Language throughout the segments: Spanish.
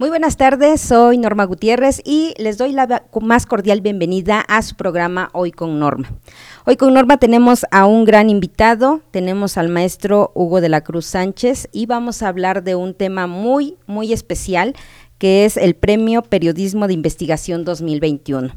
Muy buenas tardes, soy Norma Gutiérrez y les doy la más cordial bienvenida a su programa Hoy con Norma. Hoy con Norma tenemos a un gran invitado, tenemos al maestro Hugo de la Cruz Sánchez y vamos a hablar de un tema muy, muy especial que es el Premio Periodismo de Investigación 2021.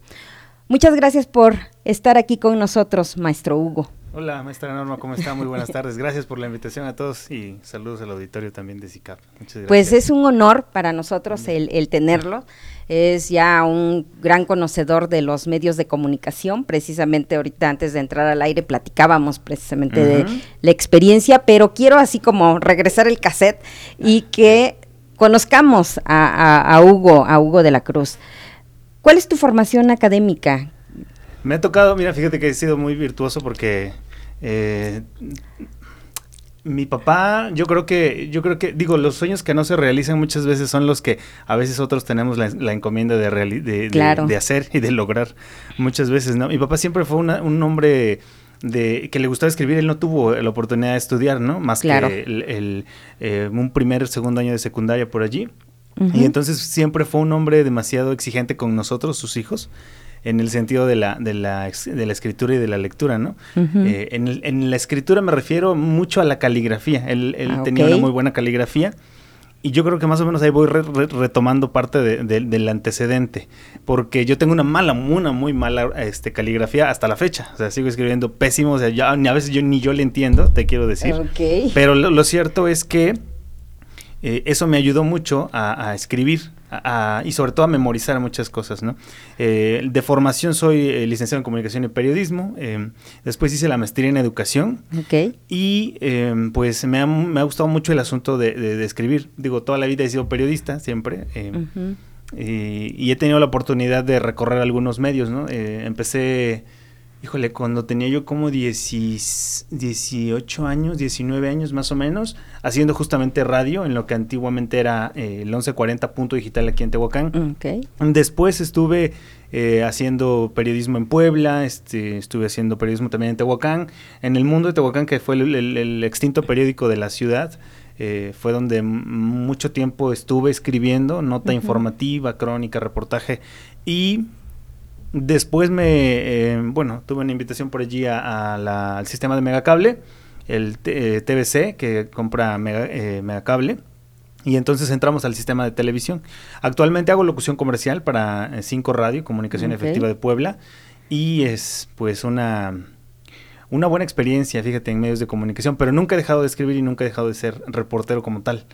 Muchas gracias por estar aquí con nosotros, maestro Hugo. Hola, maestra Norma, ¿cómo está? Muy buenas tardes. Gracias por la invitación a todos y saludos al auditorio también de SICAP. Muchas gracias. Pues es un honor para nosotros el, tenerlo. Es ya un gran conocedor de los medios de comunicación. Precisamente ahorita antes de entrar al aire platicábamos precisamente de la experiencia, pero quiero así como regresar el cassette y que conozcamos a Hugo, a Hugo de la Cruz. ¿Cuál es tu formación académica? Me ha tocado, mira, fíjate que he sido muy virtuoso porque eh, mi papá, yo creo que, yo creo que, digo, los sueños que no se realizan muchas veces son los que a veces otros tenemos la, encomienda de, de, hacer y de lograr muchas veces, ¿no? Mi papá siempre fue un hombre de que le gustaba escribir, él no tuvo la oportunidad de estudiar, ¿no? Más que el, eh, un primer, segundo año de secundaria por allí. Y entonces siempre fue un hombre demasiado exigente con nosotros, sus hijos en el sentido de la, de la, de la escritura y de la lectura, ¿no? Eh, en, la escritura me refiero mucho a la caligrafía. Él, él ah, tenía una muy buena caligrafía. Y yo creo que más o menos ahí voy retomando parte del antecedente, porque yo tengo una mala, una muy mala este, caligrafía hasta la fecha. O sea, sigo escribiendo pésimo, o sea, ya, a veces yo ni yo le entiendo, te quiero decir. Pero lo, cierto es que eh, eso me ayudó mucho a escribir y sobre todo a memorizar muchas cosas, ¿no? Eh, de formación soy eh, licenciado en comunicación y periodismo, eh, después hice la maestría en educación okay. y pues me ha, me ha, gustado mucho el asunto de, de, escribir, digo, toda la vida he sido periodista siempre. y, he tenido la oportunidad de recorrer algunos medios, ¿no? empecé híjole, cuando tenía yo como 18 años, 19 años más o menos, haciendo justamente radio en lo que antiguamente era eh, el 1140 punto digital aquí en Tehuacán. Después estuve eh, haciendo periodismo en Puebla, este, estuve haciendo periodismo también en Tehuacán. En el mundo de Tehuacán, que fue el, extinto periódico de la ciudad, eh, fue donde mucho tiempo estuve escribiendo nota informativa, crónica, reportaje y Después me, eh, bueno, tuve una invitación por allí al sistema de Megacable, el TBC, eh, que compra Mega, eh, Megacable. Y entonces entramos al sistema de televisión. Actualmente hago locución comercial para Cinco Radio, Comunicación Efectiva de Puebla. Y es pues una, una buena experiencia, fíjate, en medios de comunicación. Pero nunca he dejado de escribir y nunca he dejado de ser reportero como tal.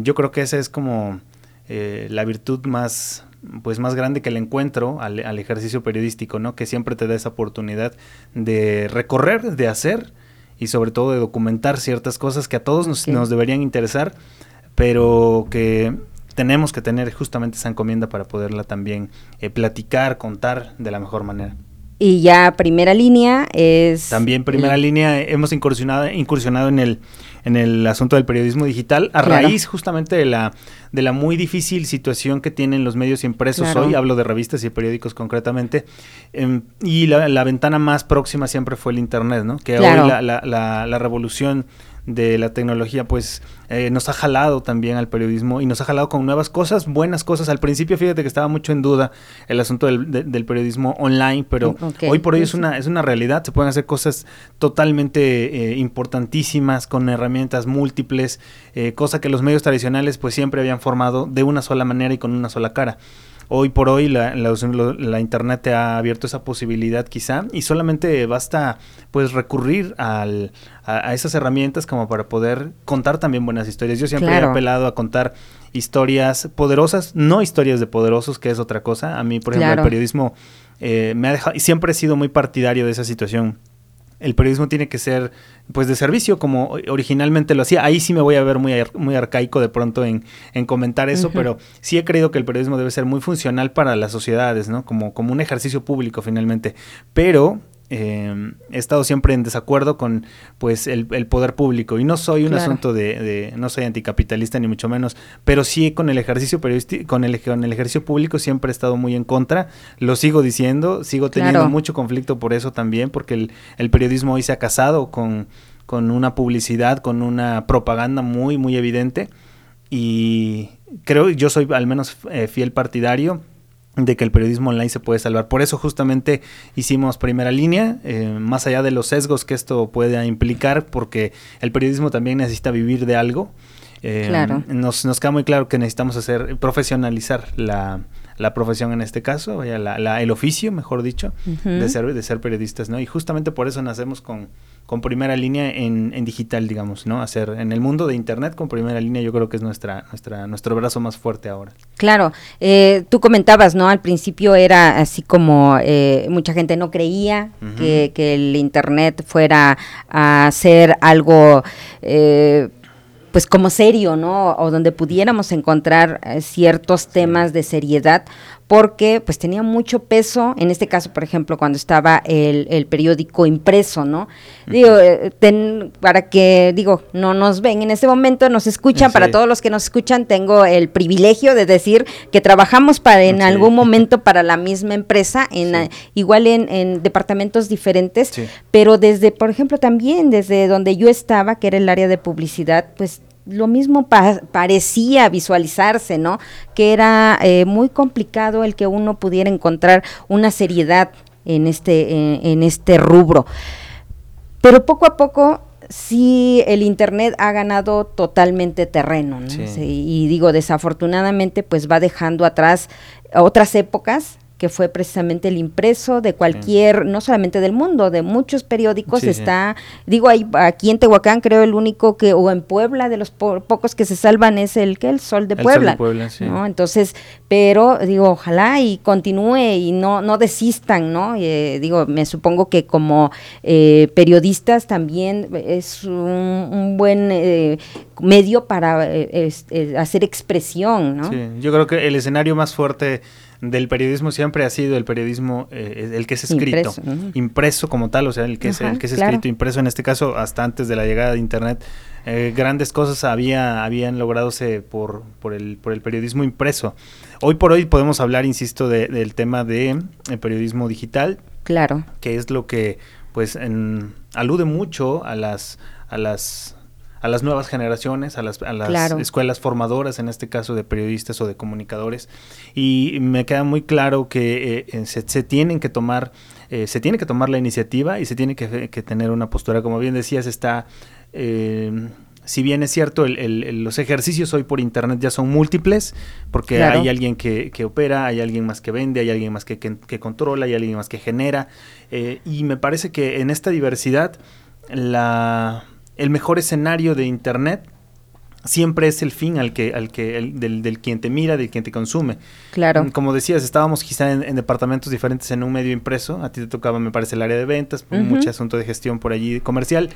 yo creo que esa es como la virtud más, pues más grande que el encuentro al, ejercicio periodístico, ¿no? Que siempre te da esa oportunidad de recorrer, de hacer y sobre todo de documentar ciertas cosas que a todos nos, deberían interesar, pero que tenemos que tener justamente esa encomienda para poderla también eh, platicar, contar de la mejor manera. Y ya primera línea es... También primera línea hemos incursionado, incursionado en el en el asunto del periodismo digital, a raíz justamente de la, de la muy difícil situación que tienen los medios impresos hoy, hablo de revistas y periódicos concretamente, em, y la, la, ventana más próxima siempre fue el Internet, ¿no? Que hoy la, la, la revolución de la tecnología, pues eh, nos ha jalado también al periodismo y nos ha jalado con nuevas cosas, buenas cosas. Al principio, fíjate que estaba mucho en duda el asunto del, periodismo online, pero hoy por hoy es una, es una realidad. Se pueden hacer cosas totalmente eh, importantísimas con herramientas múltiples, eh, cosa que los medios tradicionales pues siempre habían formado de una sola manera y con una sola cara hoy por hoy la, la, internet te ha abierto esa posibilidad quizá y solamente basta pues recurrir al, a, esas herramientas como para poder contar también buenas historias. Yo siempre he apelado a contar historias poderosas, no historias de poderosos, que es otra cosa. A mí, por ejemplo, el periodismo eh, me ha dejado, y siempre he sido muy partidario de esa situación el periodismo tiene que ser pues de servicio como originalmente lo hacía. Ahí sí me voy a ver muy, muy arcaico de pronto en, comentar eso, pero sí he creído que el periodismo debe ser muy funcional para las sociedades, ¿no? Como, como un ejercicio público finalmente. Pero eh, he estado siempre en desacuerdo con pues el, poder público. Y no soy un asunto de, no soy anticapitalista ni mucho menos pero sí con el ejercicio periodístico con el, con el ejercicio público siempre he estado muy en contra. Lo sigo diciendo sigo teniendo mucho conflicto por eso también porque el, el periodismo hoy se ha casado con con una publicidad con una propaganda muy muy evidente. Y creo, yo soy al menos eh, fiel partidario de que el periodismo online se puede salvar. Por eso justamente hicimos primera línea, eh, más allá de los sesgos que esto pueda implicar, porque el periodismo también necesita vivir de algo. Eh, claro. nos, nos queda muy claro que necesitamos hacer, profesionalizar la, la profesión en este caso, la, el oficio, mejor dicho, de, ser, de ser periodistas, ¿no? Y justamente por eso nacemos con, con primera línea en, en, digital, digamos, ¿no? Hacer en el mundo de Internet con primera línea yo creo que es nuestra, nuestra, nuestro brazo más fuerte ahora. Claro, eh, tú comentabas, ¿no? Al principio era así como eh, mucha gente no creía que, que, el Internet fuera a ser algo... Eh, pues como serio, ¿no? O donde pudiéramos encontrar eh, ciertos temas de seriedad, porque pues tenía mucho peso, en este caso, por ejemplo, cuando estaba el, periódico impreso, ¿no? Digo, eh, para que, digo, no nos ven en este momento, nos escuchan, para todos los que nos escuchan, tengo el privilegio de decir que trabajamos para en algún momento para la misma empresa, en igual en, en, departamentos diferentes, pero desde, por ejemplo, también desde donde yo estaba, que era el área de publicidad, pues lo mismo parecía visualizarse, ¿no? Que era eh, muy complicado el que uno pudiera encontrar una seriedad en este, en este rubro. Pero poco a poco sí el internet ha ganado totalmente terreno, ¿no? y digo, desafortunadamente, pues va dejando atrás otras épocas que fue precisamente el impreso de cualquier, no solamente del mundo, de muchos periódicos está, digo, hay, aquí en Tehuacán creo el único que, o en Puebla, de los pocos que se salvan es el que el Sol de Puebla. ¿no? Entonces, pero digo, ojalá y continúe y no, no desistan, ¿no? Eh, digo, me supongo que como eh, periodistas también es un, buen eh, medio para hacer expresión, ¿no? Sí, yo creo que el escenario más fuerte del periodismo siempre ha sido el periodismo, eh, el que es escrito, impreso, como tal, o sea, el que es, el que es escrito, impreso, en este caso, hasta antes de la llegada de Internet, eh, grandes cosas había, habían logradose por, por, el, por el periodismo impreso. Hoy por hoy podemos hablar, insisto, del tema de eh, periodismo digital. Claro. Que es lo que, pues, en, alude mucho a las, a las a las nuevas generaciones, a las, a las escuelas formadoras, en este caso de periodistas o de comunicadores. Y me queda muy claro que eh, eh, se, tienen que tomar, eh, se tiene que tomar la iniciativa y se tiene que, tener una postura. Como bien decías, está si bien es cierto, los ejercicios hoy por internet ya son múltiples, porque hay alguien que, opera, hay alguien más que vende, hay alguien más que, que controla, hay alguien más que genera. y me parece que en esta diversidad, la, el mejor escenario de Internet siempre es el fin al que, al que, del, del, quien te mira, del quien te consume. Claro. Mm, como decías, estábamos quizá en, departamentos diferentes en un medio impreso. A ti te tocaba, me parece, el área de ventas, mucho asunto de gestión por allí comercial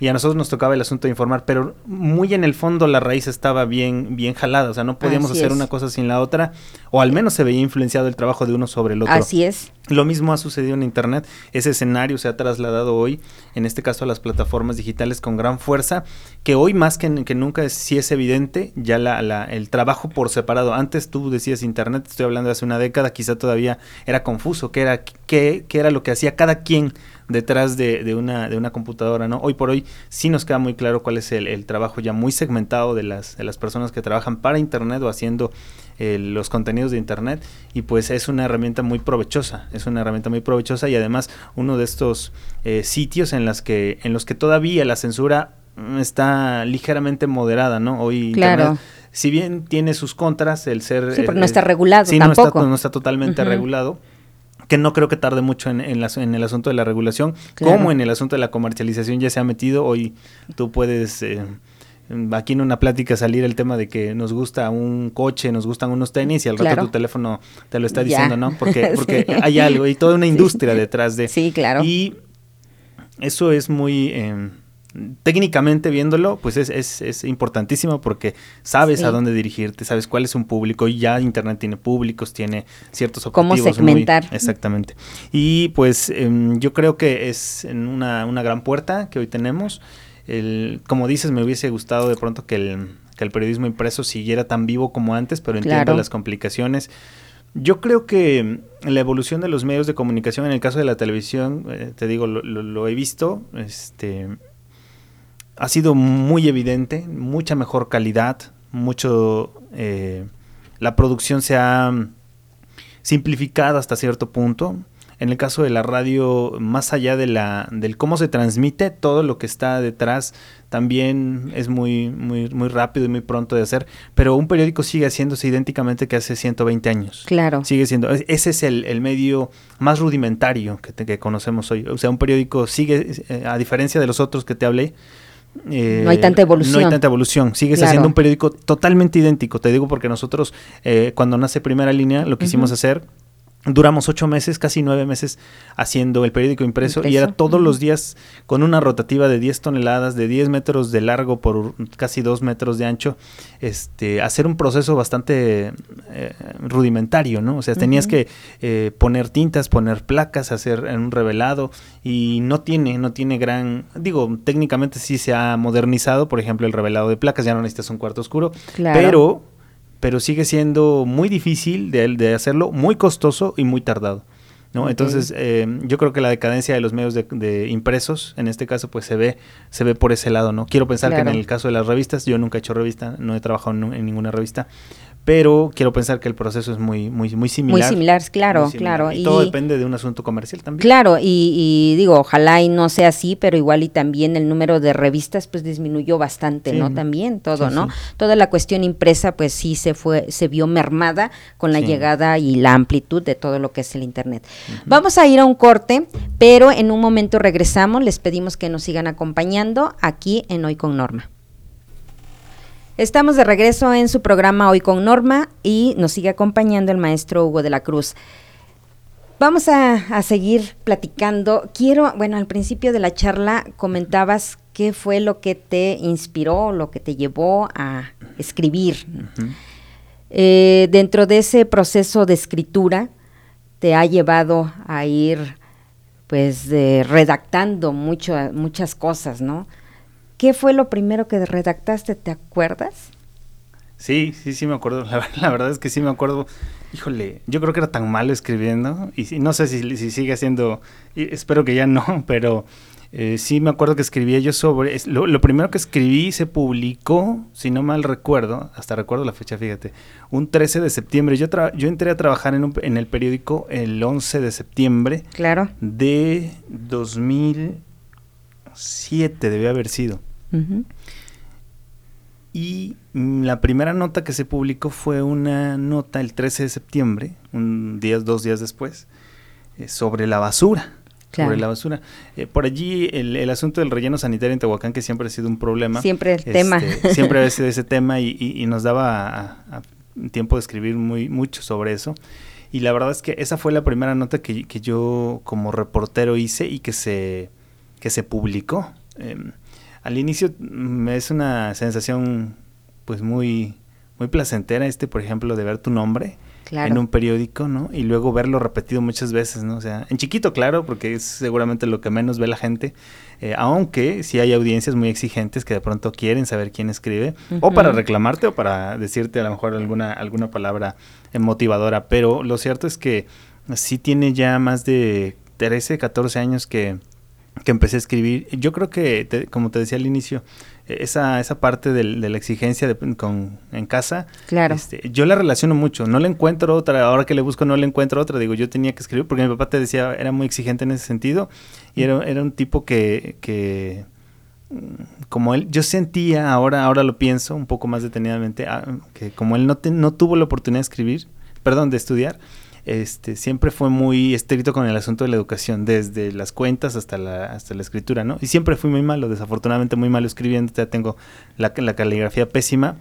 y a nosotros nos tocaba el asunto de informar, pero muy en el fondo la raíz estaba bien, bien jalada, o sea, no podíamos hacer una cosa sin la otra, o al menos se veía influenciado el trabajo de uno sobre el otro. Así es. Lo mismo ha sucedido en Internet, ese escenario se ha trasladado hoy, en este caso a las plataformas digitales con gran fuerza, que hoy más que, nunca es, sí es evidente ya la, la, el trabajo por separado. Antes tú decías Internet, estoy hablando de hace una década, quizá todavía era confuso, qué era, era lo que hacía cada quien detrás de, una, computadora, ¿no? Hoy por hoy sí nos queda muy claro cuál es el, trabajo ya muy segmentado de las, de las personas que trabajan para Internet o haciendo eh, los contenidos de Internet y pues es una herramienta muy provechosa, es una herramienta muy provechosa y además uno de estos eh, sitios en, las que, en los que todavía la censura está ligeramente moderada, ¿no? Hoy Internet, si bien tiene sus contras, el ser... Sí, pero no está regulado sí, tampoco. No está, no está totalmente regulado que no creo que tarde mucho en, en, el asunto de la regulación, como en el asunto de la comercialización ya se ha metido. Hoy tú puedes... Eh, aquí en una plática salir el tema de que nos gusta un coche, nos gustan unos tenis y al rato tu teléfono te lo está diciendo, ¿no? Porque, porque hay algo y toda una industria detrás de... Sí, claro. Y eso es muy... Eh, técnicamente viéndolo, pues es, es, es importantísimo porque sabes a dónde dirigirte, sabes cuál es un público y ya Internet tiene públicos, tiene ciertos objetivos. Cómo segmentar. exactamente. Y pues em, yo creo que es una, una gran puerta que hoy tenemos. El, como dices, me hubiese gustado de pronto que el, que el periodismo impreso siguiera tan vivo como antes, pero entiendo las complicaciones. Yo creo que la evolución de los medios de comunicación, en el caso de la televisión, eh, te digo, lo, lo, he visto, este, ha sido muy evidente, mucha mejor calidad, mucho, eh, la producción se ha simplificado hasta cierto punto. En el caso de la radio, más allá de la, del cómo se transmite, todo lo que está detrás también es muy, muy, muy rápido y muy pronto de hacer. Pero un periódico sigue haciéndose idénticamente que hace 120 años. Claro. Sigue siendo, ese es el, medio más rudimentario que, que, conocemos hoy. O sea, un periódico sigue, eh, a diferencia de los otros que te hablé, eh, no hay tanta evolución. No hay tanta evolución. Sigues haciendo un periódico totalmente idéntico. Te digo porque nosotros, eh, cuando nace Primera Línea, lo quisimos hacer Duramos ocho meses, casi nueve meses, haciendo el periódico impreso, y era todos los días con una rotativa de 10 toneladas, de 10 metros de largo por casi 2 metros de ancho, este, hacer un proceso bastante eh, rudimentario, ¿no? O sea, tenías que eh, poner tintas, poner placas, hacer un revelado, y no tiene, no tiene gran, digo, técnicamente sí se ha modernizado, por ejemplo, el revelado de placas, ya no necesitas un cuarto oscuro, pero pero sigue siendo muy difícil de, de hacerlo, muy costoso y muy tardado. ¿no? Entonces, eh, yo creo que la decadencia de los medios de, impresos, en este caso, pues se ve, se ve por ese lado, ¿no? Quiero pensar que en el caso de las revistas, yo nunca he hecho revista, no he trabajado en ninguna revista, pero quiero pensar que el proceso es muy muy muy similar. Muy similar, claro, claro. Y, todo depende de un asunto comercial también. Claro, y, digo, ojalá y no sea así, pero igual y también el número de revistas pues disminuyó bastante, ¿no? También todo, ¿no? Toda la cuestión impresa pues sí se fue se vio mermada con la llegada y la amplitud de todo lo que es el internet. Vamos a ir a un corte, pero en un momento regresamos, les pedimos que nos sigan acompañando aquí en Hoy con Norma. Estamos de regreso en su programa Hoy con Norma y nos sigue acompañando el maestro Hugo de la Cruz. Vamos a, seguir platicando. Quiero, bueno, al principio de la charla comentabas qué fue lo que te inspiró, lo que te llevó a escribir. Eh, dentro de ese proceso de escritura, te ha llevado a ir, pues, redactando mucho, muchas cosas, ¿no? ¿Qué fue lo primero que redactaste? ¿Te acuerdas? Sí, sí, sí me acuerdo. La, verdad es que sí me acuerdo. Híjole, yo creo que era tan malo escribiendo y no sé si, sigue siendo, espero que ya no, pero eh, sí me acuerdo que escribía yo sobre, lo, primero que escribí se publicó, si no mal recuerdo, hasta recuerdo la fecha, fíjate, un 13 de septiembre. Yo, yo entré a trabajar en, en el periódico el 11 de septiembre claro. de 2007, debe haber sido. Y la primera nota que se publicó fue una nota el 13 de septiembre, un día, dos días después, eh, sobre la basura. Sobre la basura. Eh, por allí el, asunto del relleno sanitario en Tehuacán, que siempre ha sido un problema. Siempre el tema. Este, siempre ha sido ese tema y, nos daba tiempo de escribir muy mucho sobre eso. Y la verdad es que esa fue la primera nota que, que yo como reportero hice y que se, que se publicó. Em, al inicio me mm, es una sensación pues muy, muy placentera este, por ejemplo, de ver tu nombre en un periódico, ¿no? Y luego verlo repetido muchas veces, ¿no? O sea, en chiquito, claro, porque es seguramente lo que menos ve la gente, eh, aunque sí hay audiencias muy exigentes que de pronto quieren saber quién escribe, o para reclamarte o para decirte a lo mejor alguna, alguna palabra motivadora, pero lo cierto es que sí tiene ya más de 13, 14 años que que empecé a escribir. Yo creo que, como te decía al inicio, esa, esa parte de la exigencia de, con, en casa, claro. Este, yo la relaciono mucho. No le encuentro otra, ahora que le busco no le encuentro otra. Digo, yo tenía que escribir porque mi papá te decía, era muy exigente en ese sentido y era, era un tipo que, que como él, yo sentía, ahora, ahora lo pienso un poco más detenidamente, ah, que como él no, no tuvo la oportunidad de escribir, perdón, de estudiar, este, siempre fue muy estricto con el asunto de la educación, desde las cuentas hasta la, hasta la escritura, ¿no? Y siempre fui muy malo, desafortunadamente muy malo escribiendo, ya tengo la, la caligrafía pésima,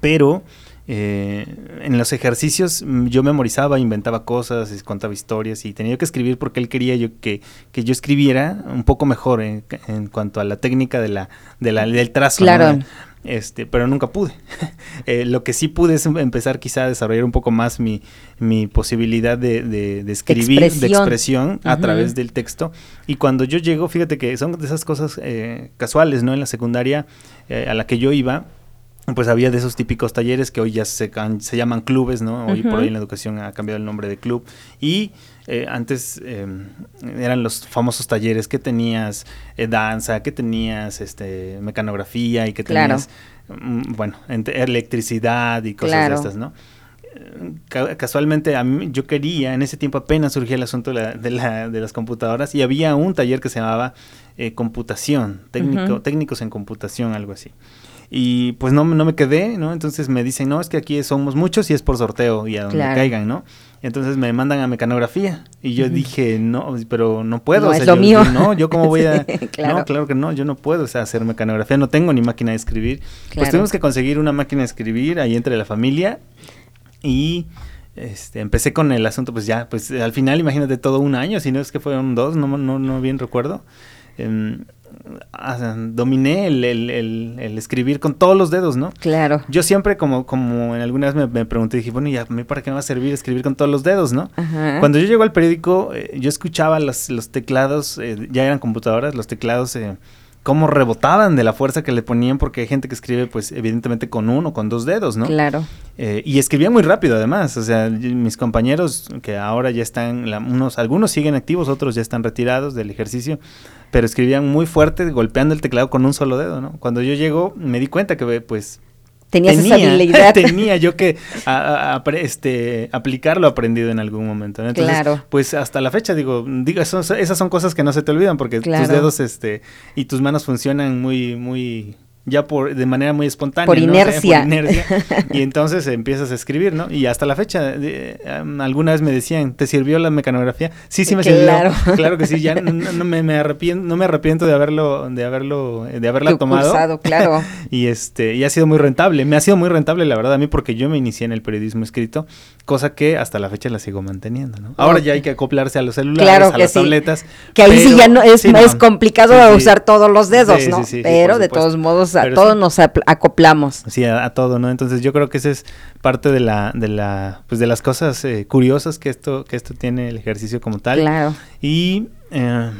pero eh, en los ejercicios mm, yo memorizaba, inventaba cosas, contaba historias y tenía que escribir porque él quería yo que, que yo escribiera un poco mejor en, cuanto a la técnica de la, de la del trazo. Claro este, pero nunca pude. Eh, lo que sí pude es empezar quizá a desarrollar un poco más mi, mi posibilidad de, de, escribir, de expresión a través del texto. Y cuando yo llego, fíjate que son de esas cosas eh, casuales, ¿no? En la secundaria eh, a la que yo iba, pues había de esos típicos talleres que hoy ya se, se llaman clubes, ¿no? Hoy por hoy en la educación ha cambiado el nombre de club. Y eh, antes em, eran los famosos talleres que tenías eh, danza, que tenías este mecanografía y que tenías, mm, bueno, electricidad y cosas de estas, ¿no? casualmente a mí, yo quería, en ese tiempo apenas surgía el asunto de, la, de, las computadoras y había un taller que se llamaba eh, computación, técnico, técnicos en computación, algo así. Y pues no, no me quedé, ¿no? Entonces me dicen, no, es que aquí somos muchos y es por sorteo y a donde caigan, ¿no? Entonces me mandan a mecanografía y yo dije, no, pero no puedo. No, es lo mío. no, yo cómo voy a... claro. No, claro que no, yo no puedo o sea, hacer mecanografía, no tengo ni máquina de escribir. Pues tuvimos que conseguir una máquina de escribir ahí entre la familia y... Este, empecé con el asunto, pues ya, pues al final imagínate todo un año, si no es que fueron dos, no, no, no bien recuerdo. Eh, dominé el, el, escribir con todos los dedos, ¿no? Claro. Yo siempre, como, como en alguna vez me, pregunté, dije, bueno, ¿y a mí para qué me va a servir escribir con todos los dedos, no? Cuando yo llego al periódico, eh, yo escuchaba los, los teclados, eh, ya eran computadoras, los teclados eh, cómo rebotaban de la fuerza que le ponían, porque hay gente que escribe, pues, evidentemente con uno, con dos dedos, ¿no? Claro. Eh, y escribía muy rápido, además. O sea, mis compañeros que ahora ya están, unos, algunos siguen activos, otros ya están retirados del ejercicio, pero escribían muy fuerte, golpeando el teclado con un solo dedo, ¿no? Cuando yo llego, me di cuenta que, pues, Tenías tenía, esa habilidad. tenía yo que este, aplicar lo aprendido en algún momento. Entonces, claro. Pues hasta la fecha, digo, digo esas son cosas que no se te olvidan porque tus dedos este, y tus manos funcionan muy, muy ya por de manera muy espontánea. Por inercia. por inercia. y entonces empiezas a escribir, ¿no? Y hasta la fecha, alguna vez me decían, ¿te sirvió la mecanografía? Sí, sí me claro. sirvió. Claro que sí, ya no, me, arrepiento, no me arrepiento de haberlo, de haberlo, de haberla tomado. claro. y este, y ha sido muy rentable. Me ha sido muy rentable, la verdad, a mí, porque yo me inicié en el periodismo escrito, cosa que hasta la fecha la sigo manteniendo, ¿no? Ahora ya hay que acoplarse a los celulares, a las tabletas. Que ahí sí ya no es, es complicado usar todos los dedos, ¿no? pero de todos modos a todos nos acoplamos. Sí, a, todo, ¿no? Entonces yo creo que esa es parte de la, de la, pues de las cosas eh, curiosas que esto, que esto tiene el ejercicio como tal. Claro. Y eh,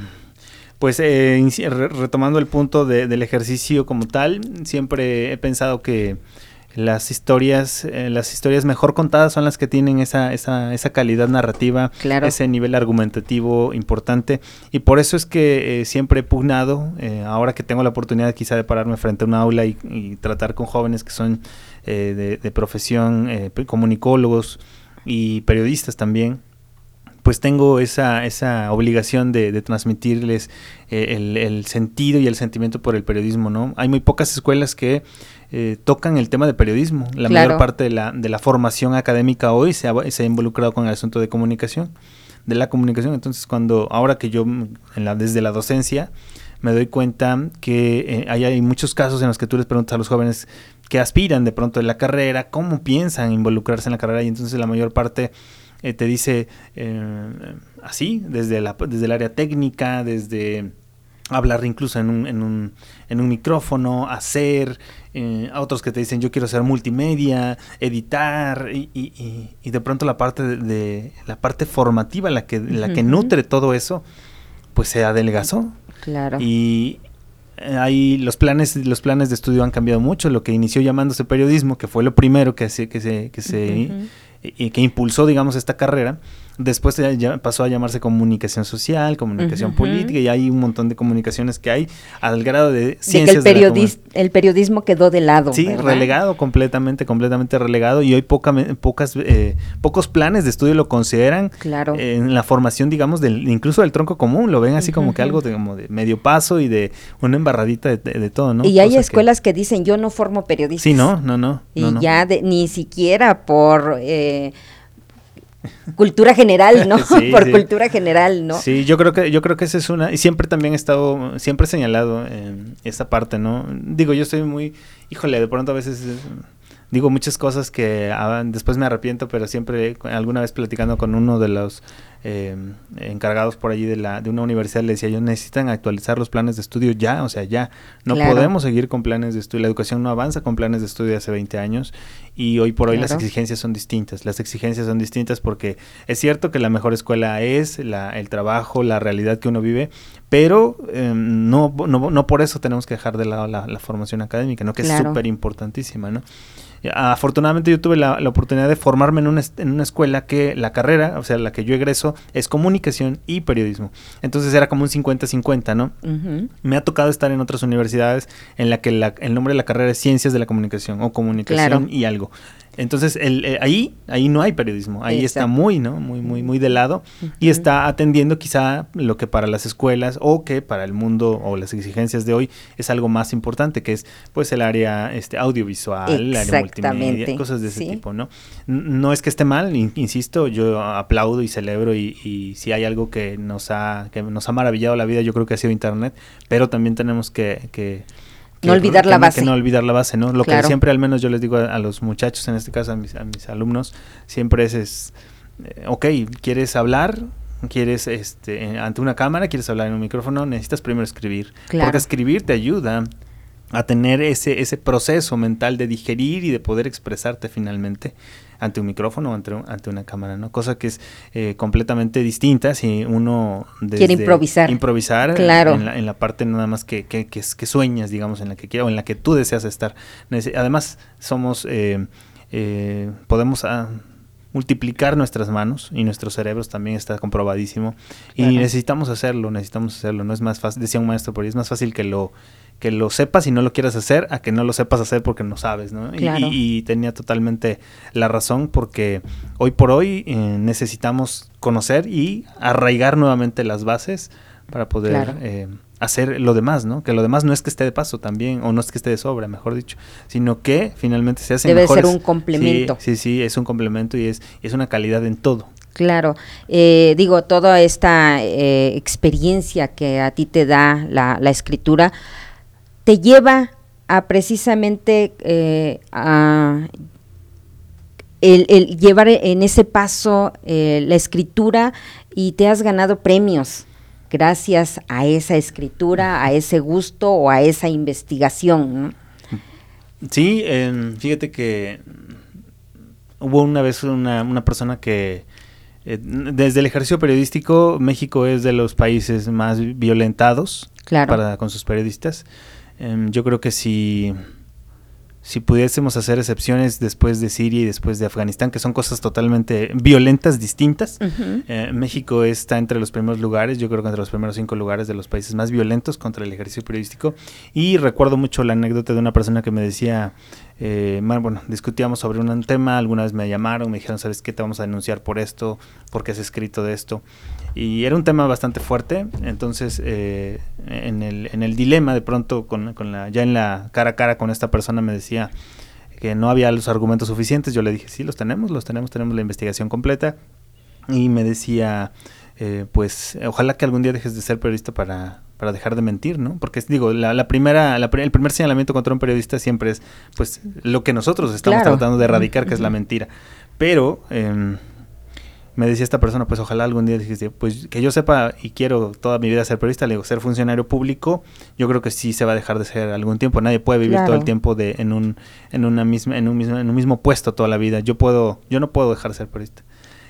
pues eh, retomando el punto del ejercicio como tal, siempre he pensado que las historias, eh, las historias mejor contadas son las que tienen esa, esa, esa calidad narrativa, ese nivel argumentativo importante. Y por eso es que eh, siempre he pugnado, eh, ahora que tengo la oportunidad quizá de pararme frente a un aula y, tratar con jóvenes que son de, de, profesión, comunicólogos y periodistas también, pues tengo esa, esa obligación de, transmitirles el, el, sentido y el sentimiento por el periodismo, ¿no? Hay muy pocas escuelas que eh, tocan el tema de periodismo. La mayor parte de la, de la formación académica hoy se ha, se ha involucrado con el asunto de comunicación, de la comunicación. Entonces, cuando ahora que yo, en la, desde la docencia, me doy cuenta que eh, hay, hay, muchos casos en los que tú les preguntas a los jóvenes que aspiran de pronto en la carrera, cómo piensan involucrarse en la carrera y entonces la mayor parte eh, te dice así, desde, la, desde el área técnica, desde hablar incluso en un, en un, en un micrófono, hacer, eh, a otros que te dicen yo quiero hacer multimedia, editar, y, y, y de pronto la parte de, la parte formativa, la que, la que nutre todo eso, pues se adelgazó. Claro. Y eh, ahí los planes, los planes de estudio han cambiado mucho, lo que inició llamándose periodismo, que fue lo primero que se, que se, que se y que impulsó, digamos, esta carrera, después ya pasó a llamarse comunicación social, comunicación política, y hay un montón de comunicaciones que hay al grado de ciencias. De que el, el periodismo quedó de lado. Sí, relegado, completamente, completamente relegado, y hoy poca, pocas, eh, pocos planes de estudio lo consideran claro. en la formación, digamos, del, incluso del tronco común, lo ven así como que algo de, como de medio paso y de una embarradita de, todo, ¿no? Y hay escuelas que, dicen, yo no formo periodistas. Sí, no, no, no. Y ya ni siquiera por... Eh, cultura general, ¿no? Por cultura general, ¿no? Sí, yo creo que yo creo que esa es una y siempre también he estado siempre he señalado en esta parte, ¿no? Digo, yo estoy muy híjole, de pronto a veces digo muchas cosas que ah, después me arrepiento, pero siempre alguna vez platicando con uno de los em, encargados por allí de, la, de una universidad le decía yo, necesitan actualizar los planes de estudio ya, o sea, ya. No podemos seguir con planes de estudio. La educación no avanza con planes de estudio de hace 20 años y hoy por hoy las exigencias son distintas. Las exigencias son distintas porque es cierto que la mejor escuela es la, el trabajo, la realidad que uno vive, pero em, no, no, no, por eso tenemos que dejar de lado la, la formación académica, ¿no? que es súper importantísima. ¿no? Afortunadamente yo tuve la, oportunidad de formarme en una, en una, escuela que la carrera, o sea, la que yo egreso, es comunicación y periodismo. Entonces era como un 50-50, ¿no? Me ha tocado estar en otras universidades en la que el nombre de la carrera es Ciencias de la Comunicación o Comunicación y algo. Entonces, el, eh, ahí, ahí no hay periodismo, ahí está muy, ¿no? Muy, muy, muy de lado. Y está atendiendo quizá lo que para las escuelas o que para el mundo o las exigencias de hoy es algo más importante, que es pues el área este, audiovisual, el área multimedia, cosas de ese tipo, ¿no? No es que esté mal, insisto, yo aplaudo y celebro y, y si hay algo que nos ha, que nos ha maravillado la vida, yo creo que ha sido Internet, pero también tenemos que, que no olvidar la base. no olvidar la base, ¿no? Lo que siempre al menos yo les digo a, los muchachos, en este caso a mis, a mis alumnos, siempre es, es eh, ok, ¿quieres hablar? ¿Quieres este, ante una cámara? ¿Quieres hablar en un micrófono? Necesitas primero escribir. Porque escribir te ayuda a tener ese, ese proceso mental de digerir y de poder expresarte finalmente ante un micrófono o ante, ante una cámara, ¿no? Cosa que es eh, completamente distinta si uno quiere improvisar. Improvisar claro. en, la, parte nada más que, que, que, sueñas, digamos, en la que quieras o en la que tú deseas estar. Además, somos, eh, eh, podemos... Ah, multiplicar nuestras manos y nuestros cerebros también está comprobadísimo y necesitamos hacerlo, necesitamos hacerlo, no es más fácil, decía un maestro por ahí, es más fácil que lo que lo sepas y no lo quieras hacer a que no lo sepas hacer porque no sabes, ¿no? Y, tenía totalmente la razón porque hoy por hoy eh, necesitamos conocer y arraigar nuevamente las bases para poder eh, hacer lo demás, ¿no? Que lo demás no es que esté de paso también, o no es que esté de sobra, mejor dicho, sino que finalmente se hace Debe ser un complemento. Sí, sí, es un complemento y es, es una calidad en todo. Claro, eh, digo, toda esta experiencia que a ti te da la, la escritura, te lleva a precisamente eh, a el, llevar en ese paso eh, la escritura y te has ganado premios gracias a esa escritura, a ese gusto o a esa investigación. Sí, fíjate que hubo una vez una, una persona que eh, desde el ejercicio periodístico México es de los países más violentados para, con sus periodistas. Em, yo creo que si, si pudiésemos hacer excepciones después de Siria y después de Afganistán, que son cosas totalmente violentas, distintas, eh, México está entre los primeros lugares, yo creo que entre los primeros cinco lugares de los países más violentos contra el ejercicio periodístico. Y recuerdo mucho la anécdota de una persona que me decía, eh, bueno, discutíamos sobre un tema, alguna vez me llamaron, me dijeron, ¿sabes qué? Te vamos a denunciar por esto, porque has escrito de esto. Y era un tema bastante fuerte, entonces eh, en, el, dilema de pronto, con, la, ya en la cara a cara con esta persona me decía que no había los argumentos suficientes, yo le dije, sí, los tenemos, los tenemos, tenemos la investigación completa. Y me decía, eh, pues ojalá que algún día dejes de ser periodista para para dejar de mentir, ¿no? Porque digo, la, la primera, el primer señalamiento contra un periodista siempre es, pues, lo que nosotros estamos tratando de erradicar, que es la mentira. Pero em, me decía esta persona, pues ojalá algún día dijiste, pues que yo sepa y quiero toda mi vida ser periodista, le digo, ser funcionario público, yo creo que sí se va a dejar de ser algún tiempo. Nadie puede vivir todo el tiempo de en un en una misma en un mismo en un mismo puesto toda la vida. Yo puedo yo no puedo dejar de ser periodista.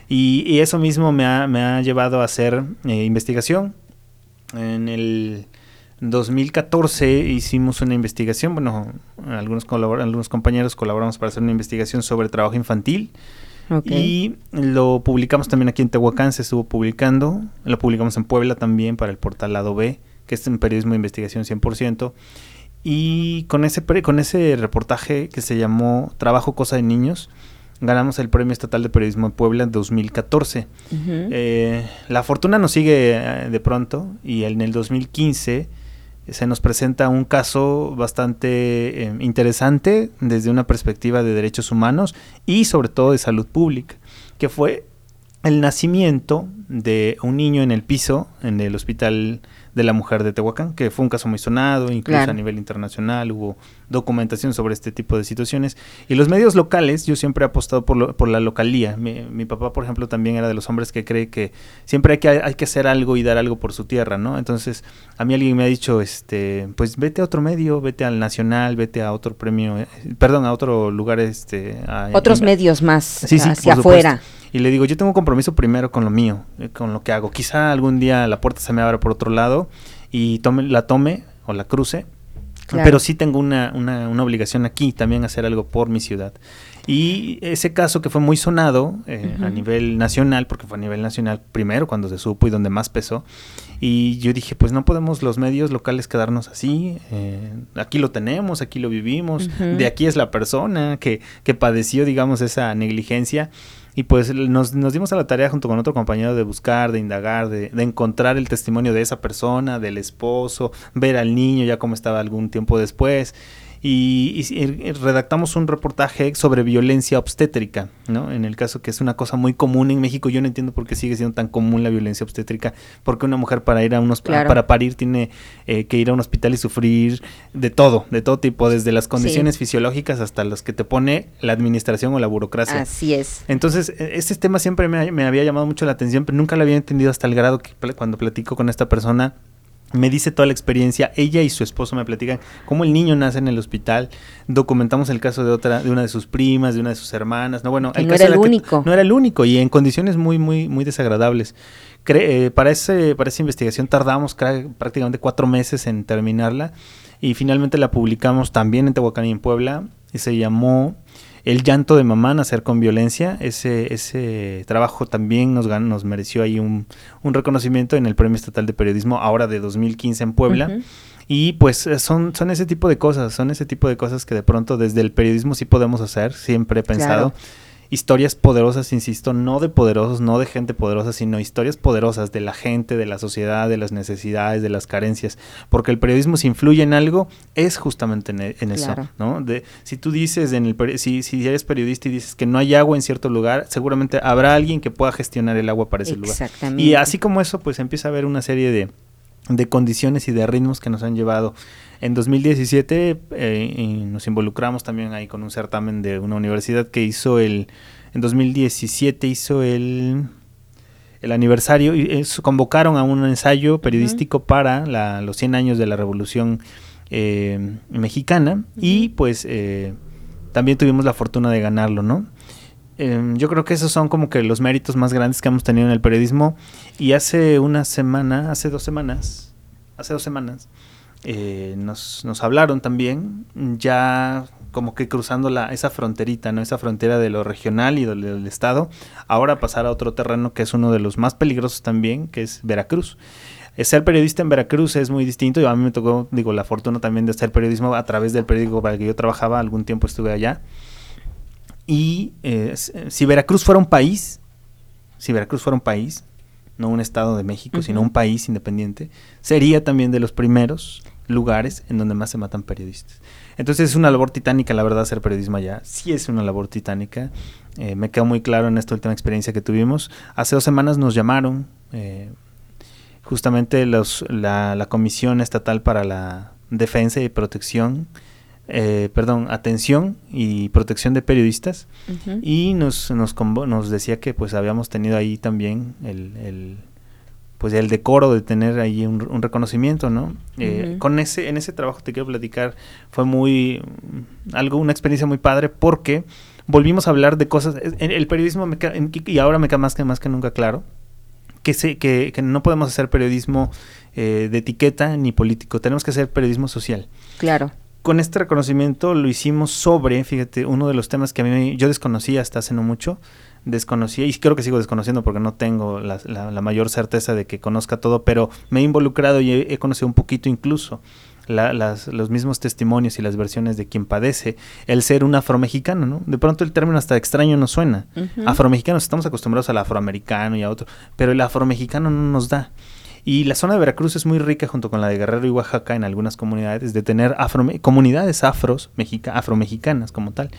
Y, eso mismo me ha, me ha llevado a hacer eh, investigación, en el 2014 hicimos una investigación, bueno, algunos, algunos compañeros colaboramos para hacer una investigación sobre trabajo infantil. Y lo publicamos también aquí en Tehuacán, se estuvo publicando. Lo publicamos en Puebla también para el portal Lado B, que es un periodismo de investigación 100%. Y con ese, con ese reportaje que se llamó Trabajo Cosa de Niños, ganamos el Premio Estatal de Periodismo de Puebla en 2014. Eh, la fortuna nos sigue eh, de pronto y en el 2015 se nos presenta un caso bastante eh, interesante desde una perspectiva de derechos humanos y sobre todo de salud pública, que fue el nacimiento de un niño en el piso en el hospital de la mujer de Tehuacán, que fue un caso muy sonado, incluso a nivel internacional hubo documentación sobre este tipo de situaciones. Y los medios locales, yo siempre he apostado por, por la localía. Mi, papá, por ejemplo, también era de los hombres que cree que siempre hay que, hay que hacer algo y dar algo por su tierra, ¿no? Entonces, a mí alguien me ha dicho, este, pues vete a otro medio, vete al Nacional, vete a otro premio, eh, perdón, a otro lugar, este... Otros medios más hacia afuera. Y le digo, yo tengo un compromiso primero con lo mío, eh, con lo que hago. Quizá algún día la puerta se me abra por otro lado y tome, la tome o la cruce, pero sí tengo una, una, una, obligación aquí también hacer algo por mi ciudad. Y ese caso que fue muy sonado eh, a nivel nacional, porque fue a nivel nacional primero cuando se supo y donde más pesó, y yo dije, pues no podemos los medios locales quedarnos así, eh, aquí lo tenemos, aquí lo vivimos, de aquí es la persona que, que padeció, digamos, esa negligencia y pues nos, nos, dimos a la tarea junto con otro compañero de buscar, de indagar, de, de, encontrar el testimonio de esa persona, del esposo, ver al niño ya como estaba algún tiempo después y, redactamos un reportaje sobre violencia obstétrica, ¿no? En el caso que es una cosa muy común en México, yo no entiendo por qué sigue siendo tan común la violencia obstétrica, porque una mujer para ir a unos para parir tiene eh, que ir a un hospital y sufrir de todo, de todo tipo, desde las condiciones fisiológicas hasta las que te pone la administración o la burocracia. Así es. Entonces, e, este tema siempre me, me había llamado mucho la atención, pero nunca lo había entendido hasta el grado que cuando platico con esta persona me dice toda la experiencia. Ella y su esposo me platican cómo el niño nace en el hospital. Documentamos el caso de otra, de una de sus primas, de una de sus hermanas. No, bueno, el no era el único. no era el único y en condiciones muy, muy, muy desagradables. Eh, para, ese, para esa investigación tardamos prácticamente cuatro meses en terminarla y finalmente la publicamos también en Tehuacán y en Puebla y se llamó el llanto de mamá, nacer con violencia, ese, ese trabajo también nos, nos mereció ahí un, reconocimiento en el Premio Estatal de Periodismo, ahora de 2015 en Puebla. Y pues eh, son, son ese tipo de cosas, son ese tipo de cosas que de pronto desde el periodismo sí podemos hacer, siempre he pensado historias poderosas, insisto, no de poderosos, no de gente poderosa, sino historias poderosas de la gente, de la sociedad, de las necesidades, de las carencias, porque el periodismo si influye en algo es justamente en, eso, ¿no? De si tú dices en el si, si eres periodista y dices que no hay agua en cierto lugar, seguramente habrá alguien que pueda gestionar el agua para ese lugar. Y así como eso, pues empieza a haber una serie de de condiciones y de ritmos que nos han llevado. En 2017 eh, nos involucramos también ahí con un certamen de una universidad que hizo el, en 2017 hizo el, el aniversario y convocaron a un ensayo periodístico para los 100 años de la Revolución eh, Mexicana y pues eh, también tuvimos la fortuna de ganarlo, ¿no? Em, yo creo que esos son como que los méritos más grandes que hemos tenido en el periodismo. Y hace una semana, hace dos semanas, hace dos semanas, eh, nos, nos hablaron también, ya como que cruzando la, esa fronterita, ¿no? Esa frontera de lo regional y del, estado, ahora pasar a otro terreno que es uno de los más peligrosos también, que es Veracruz. Ser periodista en Veracruz es muy distinto. Y a mí me tocó, digo, la fortuna también de hacer periodismo a través del periódico para el que yo trabajaba. Algún tiempo estuve allá. Y eh, si Veracruz fuera un país, si Veracruz fuera un país, no un estado de México, sino un país independiente, sería también de los primeros lugares en donde más se matan periodistas. Entonces es una labor titánica, la verdad, hacer periodismo allá. Sí es una labor titánica. Eh, me quedó muy claro en esta última experiencia que tuvimos. Hace dos semanas nos llamaron, eh, justamente los, la, la Comisión Estatal para la Defensa y Protección eh, perdón, atención y protección de periodistas y nos, nos, nos decía que pues habíamos tenido ahí también el, el pues el decoro de tener ahí un, reconocimiento, ¿no? Eh, con ese, en ese trabajo te quiero platicar, fue muy, algo, una experiencia muy padre porque volvimos a hablar de cosas, el, periodismo me y ahora me queda más que, más que nunca claro, que, se, que, que no podemos hacer periodismo eh, de etiqueta ni político, tenemos que hacer periodismo social. Claro con este reconocimiento lo hicimos sobre, fíjate, uno de los temas que a mí yo desconocía hasta hace no mucho, desconocía y creo que sigo desconociendo porque no tengo la, mayor certeza de que conozca todo, pero me he involucrado y he, conocido un poquito incluso las, los mismos testimonios y las versiones de quien padece el ser un afromexicano, ¿no? De pronto el término hasta extraño nos suena. Afromexicanos, estamos acostumbrados al afroamericano y a otro, pero el afromexicano no nos da. Y la zona de Veracruz es muy rica, junto con la de Guerrero y Oaxaca, en algunas comunidades, de tener afro, comunidades afros, mexica, afromexicanas como tal.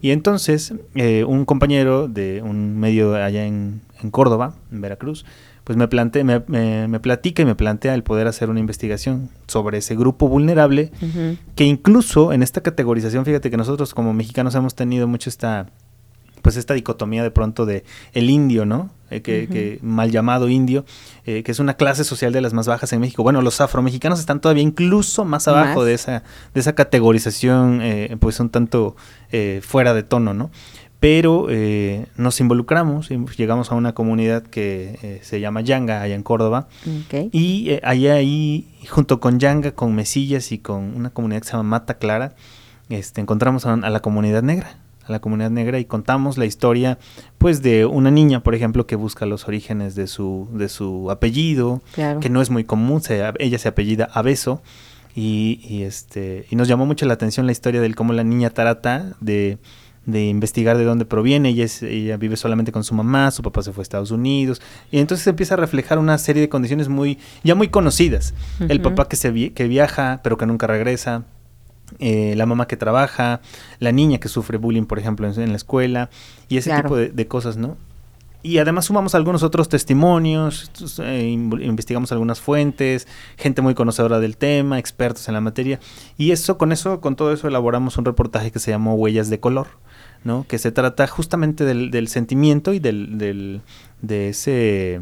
Y entonces, eh, un compañero de un medio allá en, Córdoba, en Veracruz, pues me, plante, me, me, platica y me plantea el poder hacer una investigación sobre ese grupo vulnerable, que incluso en esta categorización, fíjate que nosotros como mexicanos hemos tenido mucho esta pues esta dicotomía de pronto de el indio, ¿no? Eh, que, mal llamado indio, eh, que es una clase social de las más bajas en México. Bueno, los afromexicanos están todavía incluso más abajo de esa de esa categorización, eh, pues un tanto fuera de tono, ¿no? Pero nos involucramos y llegamos a una comunidad que se llama Yanga, allá en Córdoba. Y allá ahí, junto con Yanga, con Mesillas y con una comunidad que se llama Mata Clara, este, encontramos a la comunidad negra la comunidad negra y contamos la historia pues de una niña por ejemplo que busca los orígenes de su de su apellido que no es muy común ella se apellida Abeso y, y, este y nos llamó mucho la atención la historia de cómo la niña trata de, de investigar de dónde proviene. Ella es, ella vive solamente con su mamá su papá se fue a Estados Unidos y entonces empieza a reflejar una serie de condiciones muy ya muy conocidas. El papá que se que viaja pero que nunca regresa eh, la mamá que trabaja, la niña que sufre bullying, por ejemplo, en, la escuela, y ese tipo de, cosas, ¿no? Y además sumamos algunos otros testimonios, eh, investigamos algunas fuentes, gente muy conocedora del tema, expertos en la materia, y eso, con eso, con todo eso elaboramos un reportaje que se llamó Huellas de Color, ¿no? Que se trata justamente del, del sentimiento y del, del, de ese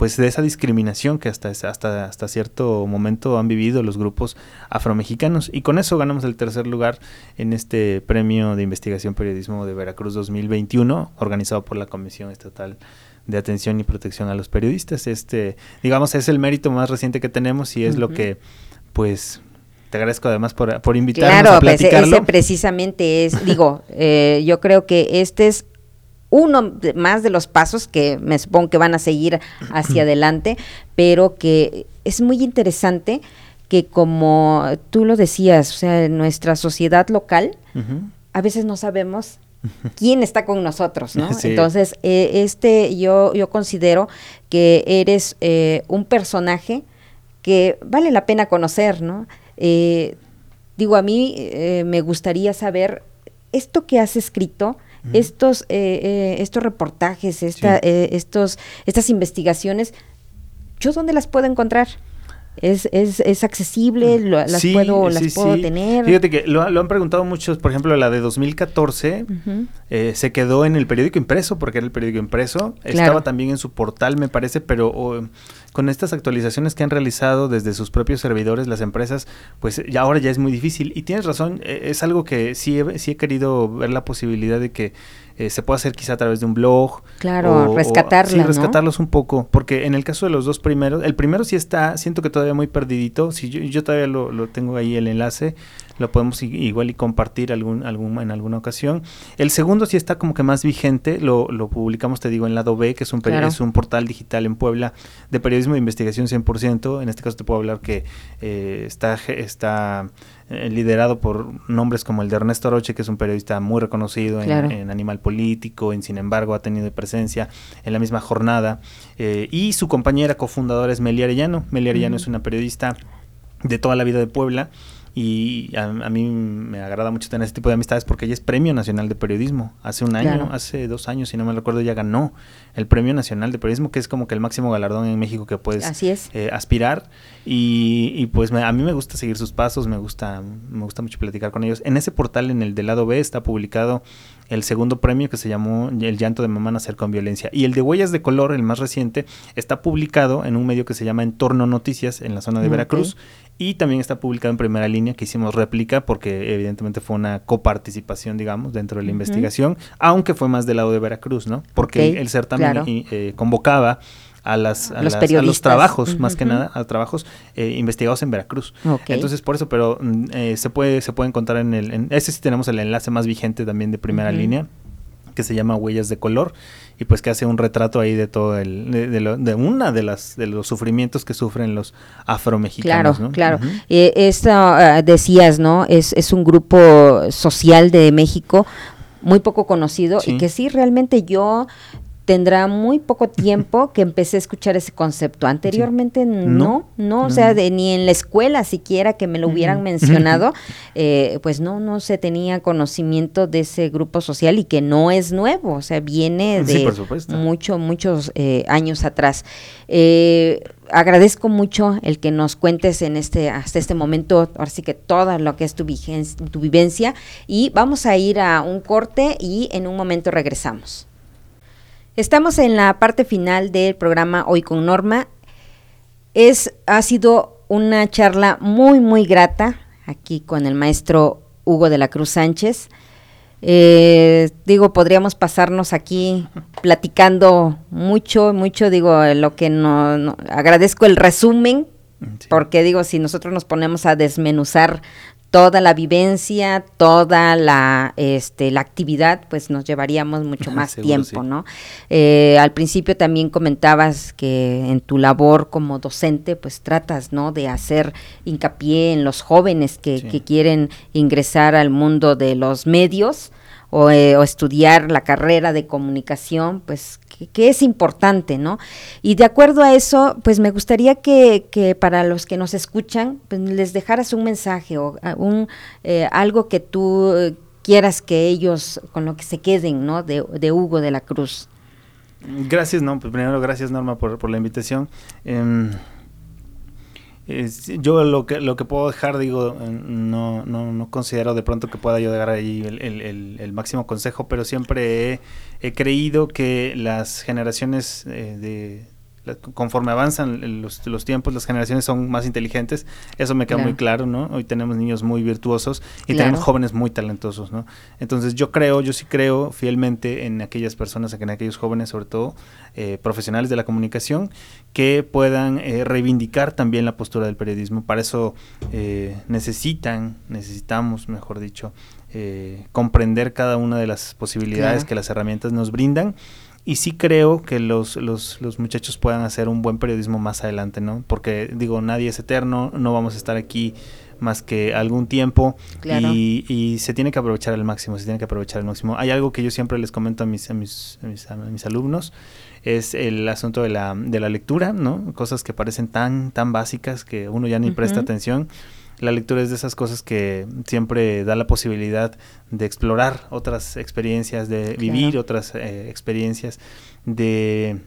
pues de esa discriminación que hasta, hasta, hasta cierto momento han vivido los grupos afromexicanos. Y con eso ganamos el tercer lugar en este premio de investigación periodismo de Veracruz 2021, organizado por la Comisión Estatal de Atención y Protección a los Periodistas. Este, digamos, es el mérito más reciente que tenemos y es lo que, pues, te agradezco además por, por invitarnos a pues, platicarlo. Claro, ese precisamente es, digo, eh, yo creo que este es uno más de los pasos que me supongo que van a seguir hacia adelante, pero que es muy interesante que como tú lo decías, o sea, en nuestra sociedad local, a veces no sabemos quién está con nosotros, ¿no? Entonces, eh, este, yo, yo considero que eres eh, un personaje que vale la pena conocer, ¿no? Eh, digo, a mí me gustaría saber esto que has escrito, estos, eh, eh, estos reportajes, esta, eh, estos, estas investigaciones, ¿yo dónde las puedo encontrar? es, es, es accesible, las puedo, las puedo tener. Fíjate que lo, han preguntado muchos, por ejemplo, la de 2014 se quedó en el periódico impreso, porque era el periódico impreso, estaba también en su portal, me parece, pero con estas actualizaciones que han realizado desde sus propios servidores las empresas, pues ya ahora ya es muy difícil. Y tienes razón, es algo que sí sí he querido ver la posibilidad de que eh, se puede hacer quizá a través de un blog. Claro, rescatarlos. Sí, rescatarlos un poco, porque en el caso de los dos primeros, el primero sí está, siento que todavía muy perdidito, si yo, yo todavía lo, lo tengo ahí el enlace, lo podemos igual y compartir algún, algún, en alguna ocasión. El segundo sí está como que más vigente, lo, lo publicamos, te digo, en Lado B, que es un, es un portal digital en Puebla de periodismo de investigación 100%. En este caso te puedo hablar que eh, está, está eh, liderado por nombres como el de Ernesto Aroche, que es un periodista muy reconocido en, Animal Político, en Sin embargo ha tenido presencia en la misma jornada, eh, y su compañera cofundadora es Meli Arellano. Meli Arellano es una periodista de toda la vida de Puebla, y a, mí me agrada mucho tener ese tipo de amistades porque ella es Premio Nacional de Periodismo. Hace un año, hace dos años, si no me recuerdo, ya ganó el Premio Nacional de Periodismo, que es como que el máximo galardón en México que puedes eh, aspirar. Y, pues a mí me gusta seguir sus pasos, me gusta, me gusta mucho platicar con ellos. En ese portal, en el del lado B, está publicado el segundo premio que se llamó El llanto de mamá nacer con violencia. Y el de Huellas de Color, el más reciente, está publicado en un medio que se llama Entorno Noticias en la zona de Veracruz y también está publicado en primera línea que hicimos réplica porque evidentemente fue una coparticipación, digamos, dentro de la investigación, aunque fue más del lado de Veracruz, ¿no? Porque el certamen eh, convocaba a, las, a, los, trabajos, más que nada, a trabajos eh, investigados en Veracruz. Entonces, por eso, pero mm, eh, se puede se puede encontrar en el... En, ese sí tenemos el enlace más vigente también de primera línea, que se llama Huellas de Color, y pues que hace un retrato ahí de todo el... de, una de las de los sufrimientos que sufren los afromexicanos. Claro, claro. Eh, esto ah, decías, ¿no? Es, es un grupo social de México muy poco conocido y que sí realmente yo tendrá muy poco tiempo que empecé a escuchar ese concepto. Anteriormente no, no, o sea, de, ni en la escuela siquiera que me lo hubieran mencionado, eh, pues no, no se tenía conocimiento de ese grupo social y que no es nuevo, o sea, viene de muchos, muchos eh, años atrás. Eh, agradezco mucho el que nos cuentes en este hasta este momento, ahora sí que todo lo que es tu, tu vivencia y vamos a ir a un corte y en un momento regresamos. Estamos en la parte final del programa Hoy con Norma. Es, ha sido una charla muy, muy grata aquí con el maestro Hugo de la Cruz Sánchez. Eh, digo, podríamos pasarnos aquí platicando mucho, mucho, digo, lo que no, agradezco el resumen, porque digo, si nosotros nos ponemos a desmenuzar toda la vivencia, toda la, este, la actividad, pues nos llevaríamos mucho más tiempo, ¿no? Eh, al principio también comentabas que en tu labor como docente, pues tratas, ¿no? De hacer hincapié en los jóvenes que, que quieren ingresar al mundo de los medios, eh, o, estudiar la carrera de comunicación, pues que, es importante, ¿no? Y de acuerdo a eso, pues me gustaría que, para los que nos escuchan, pues les dejaras un mensaje o un, eh, algo que tú quieras que ellos, con lo que se queden, ¿no? De, Hugo de la Cruz. Gracias, no, pues primero gracias Norma por, por la invitación. Em, yo lo que lo que puedo dejar, digo, no, no, no considero de pronto que pueda yo dar ahí el, el, el, máximo consejo, pero siempre he, he, creído que las generaciones eh, de, conforme avanzan los, los, tiempos, las generaciones son más inteligentes, eso me queda muy claro, ¿no? Hoy tenemos niños muy virtuosos y tenemos jóvenes muy talentosos, ¿no? Entonces yo creo, yo sí creo fielmente en aquellas personas, en aquellos jóvenes sobre todo, eh, profesionales de la comunicación, que puedan eh, reivindicar también la postura del periodismo. Para eso eh, necesitan, necesitamos, mejor dicho, comprender cada una de las posibilidades que las herramientas nos brindan y sí creo que los, los, los, muchachos puedan hacer un buen periodismo más adelante, ¿no? Porque digo, nadie es eterno, no vamos a estar aquí más que algún tiempo y, y, se tiene que aprovechar al máximo, se tiene que aprovechar al máximo. Hay algo que yo siempre les comento a mis, a mis, a mis, a mis alumnos, es el asunto de la, de la lectura, ¿no? Cosas que parecen tan, tan básicas que uno ya ni presta atención la lectura es de esas cosas que siempre da la posibilidad de explorar otras experiencias, de vivir otras eh, experiencias, de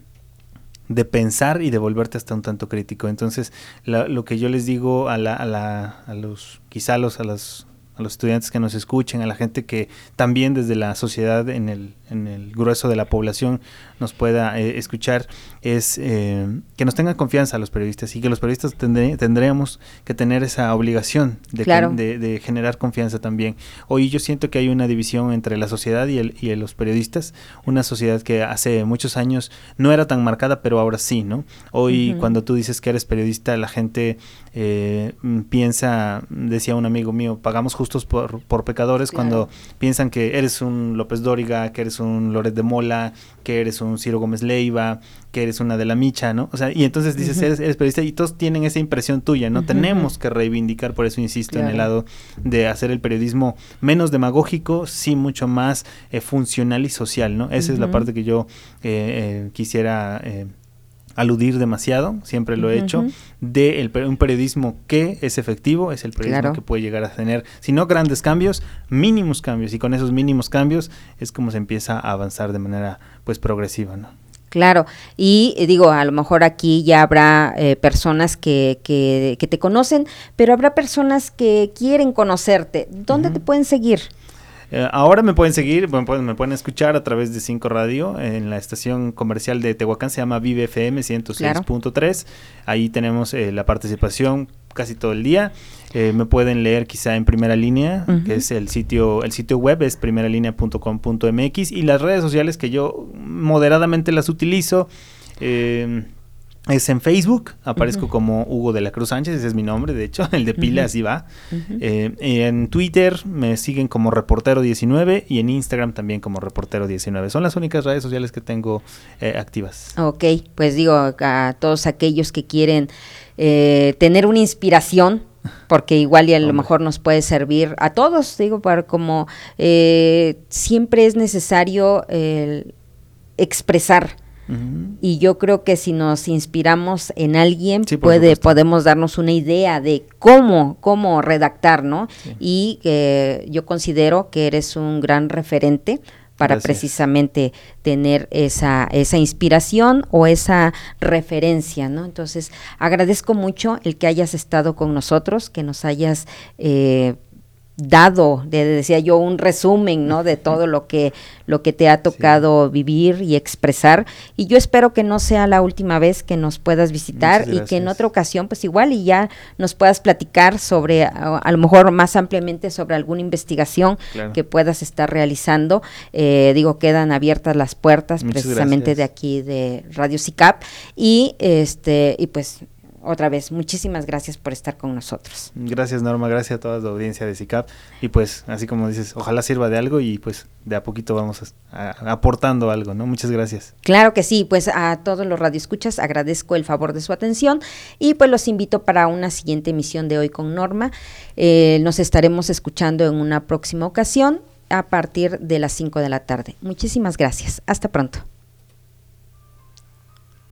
de pensar y de volverte hasta un tanto crítico. Entonces, lo que yo les digo a, la, a, la, a los, quizá a los, a los a los estudiantes que nos escuchen, a la gente que también desde la sociedad en el, en el grueso de la población nos pueda eh, escuchar, es eh, que nos tengan confianza a los periodistas y que los periodistas tendremos que tener esa obligación de, de, generar confianza también. Hoy yo siento que hay una división entre la sociedad y, el, y los periodistas, una sociedad que hace muchos años no era tan marcada, pero ahora sí, ¿no? Hoy cuando tú dices que eres periodista, la gente eh, piensa, decía un amigo mío, pagamos justos por, por pecadores cuando piensan que eres un López Dóriga, que eres un Loret de Mola, que eres un Ciro Gómez Leiva, que eres una de la Micha, ¿no? O sea, y entonces dices, eres, periodista y todos tienen esa impresión tuya, ¿no? Tenemos que reivindicar, por eso insisto, en el lado de hacer el periodismo menos demagógico, sí mucho más eh, funcional y social, ¿no? Esa es la parte que yo eh, quisiera aludir demasiado, siempre lo he hecho, de un periodismo que es efectivo, es el periodismo que puede llegar a tener, si no grandes cambios, mínimos cambios, y con esos mínimos cambios es como se empieza a avanzar de manera pues progresiva, ¿no? Claro, y eh, digo, a lo mejor aquí ya habrá eh, personas que, que, que, te conocen, pero habrá personas que quieren conocerte. ¿Dónde te pueden seguir? Eh, ahora me pueden seguir, me pueden, me pueden escuchar a través de 5 Radio en la estación comercial de Tehuacán, se llama Vive FM 106.3. Ahí tenemos eh, la participación casi todo el día. Eh, me pueden leer quizá en primera línea, que es el sitio, el sitio web es primeralinea.com.mx y las redes sociales que yo moderadamente las utilizo. Eh, es en Facebook, aparezco como Hugo de la Cruz Sánchez, ese es mi nombre, de hecho, el de pila así va. Eh, en Twitter me siguen como Reportero19 y en Instagram también como Reportero19. Son las únicas redes sociales que tengo eh, activas. Ok, pues digo a todos aquellos que quieren eh, tener una inspiración, porque igual y a lo mejor nos puede servir a todos, digo, para como siempre es necesario Y yo creo que si nos inspiramos en alguien, puede, podemos darnos una idea de cómo, cómo redactar, ¿no? Y yo considero que eres un gran referente para precisamente tener esa, esa inspiración o esa referencia, ¿no? Entonces, agradezco mucho el que hayas estado con nosotros, que nos hayas eh, dado, de, decía yo, un resumen, ¿no? De todo lo que, lo que te ha tocado vivir y expresar. Y yo espero que no sea la última vez que nos puedas visitar y que en otra ocasión, pues igual y ya nos puedas platicar sobre, a, lo mejor más ampliamente sobre alguna investigación que puedas estar realizando. Eh, digo, quedan abiertas las puertas precisamente de aquí de Radio SICAP y este, y pues otra vez, muchísimas gracias por estar con nosotros. Gracias Norma, gracias a toda la audiencia de SICAP y pues así como dices, ojalá sirva de algo y pues de a poquito vamos aportando algo, ¿no? Muchas gracias. Claro que sí, pues a todos los radioescuchas agradezco el favor de su atención y pues los invito para una siguiente emisión de hoy con Norma. Eh, nos estaremos escuchando en una próxima ocasión a partir de las 5 de la tarde. Muchísimas gracias. Hasta pronto.